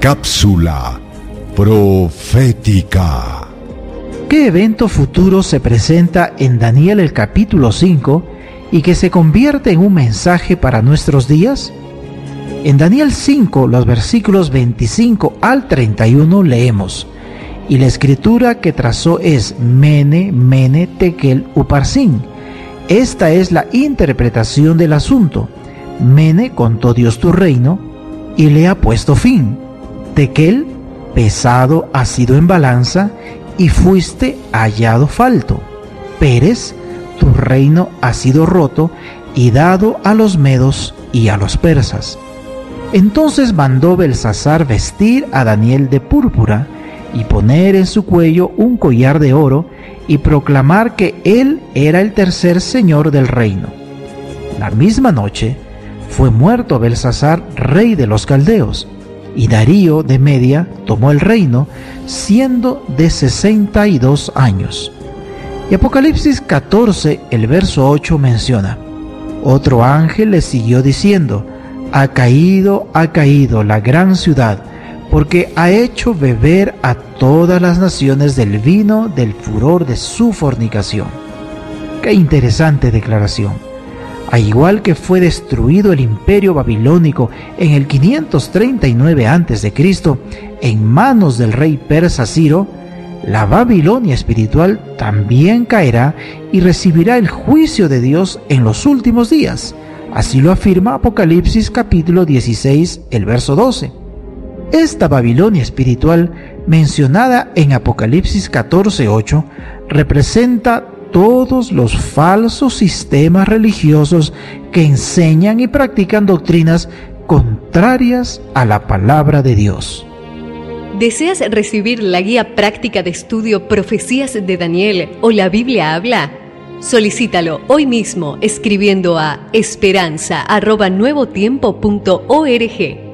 Cápsula profética. ¿Qué evento futuro se presenta en Daniel el capítulo 5 y que se convierte en un mensaje para nuestros días? En Daniel 5, los versículos 25 al 31 leemos, y la escritura que trazó es Mene, Mene, Tekel, Uparsin. Esta es la interpretación del asunto. Mene contó Dios tu reino y le ha puesto fin Tequel, pesado ha sido en balanza y fuiste hallado falto. Pérez, tu reino ha sido roto y dado a los medos y a los persas. Entonces mandó Belsasar vestir a Daniel de púrpura y poner en su cuello un collar de oro y proclamar que él era el tercer señor del reino. La misma noche fue muerto Belsasar, rey de los caldeos y Darío de Media tomó el reino siendo de 62 años. Y Apocalipsis 14, el verso 8 menciona, otro ángel le siguió diciendo, ha caído, ha caído la gran ciudad, porque ha hecho beber a todas las naciones del vino del furor de su fornicación. Qué interesante declaración. Al igual que fue destruido el imperio babilónico en el 539 a.C. en manos del rey persa Ciro, la Babilonia espiritual también caerá y recibirá el juicio de Dios en los últimos días. Así lo afirma Apocalipsis capítulo 16, el verso 12. Esta Babilonia espiritual mencionada en Apocalipsis 14, 8 representa todos los falsos sistemas religiosos que enseñan y practican doctrinas contrarias a la palabra de Dios. ¿Deseas recibir la guía práctica de estudio Profecías de Daniel o la Biblia habla? Solicítalo hoy mismo escribiendo a esperanza.nuevotiempo.org.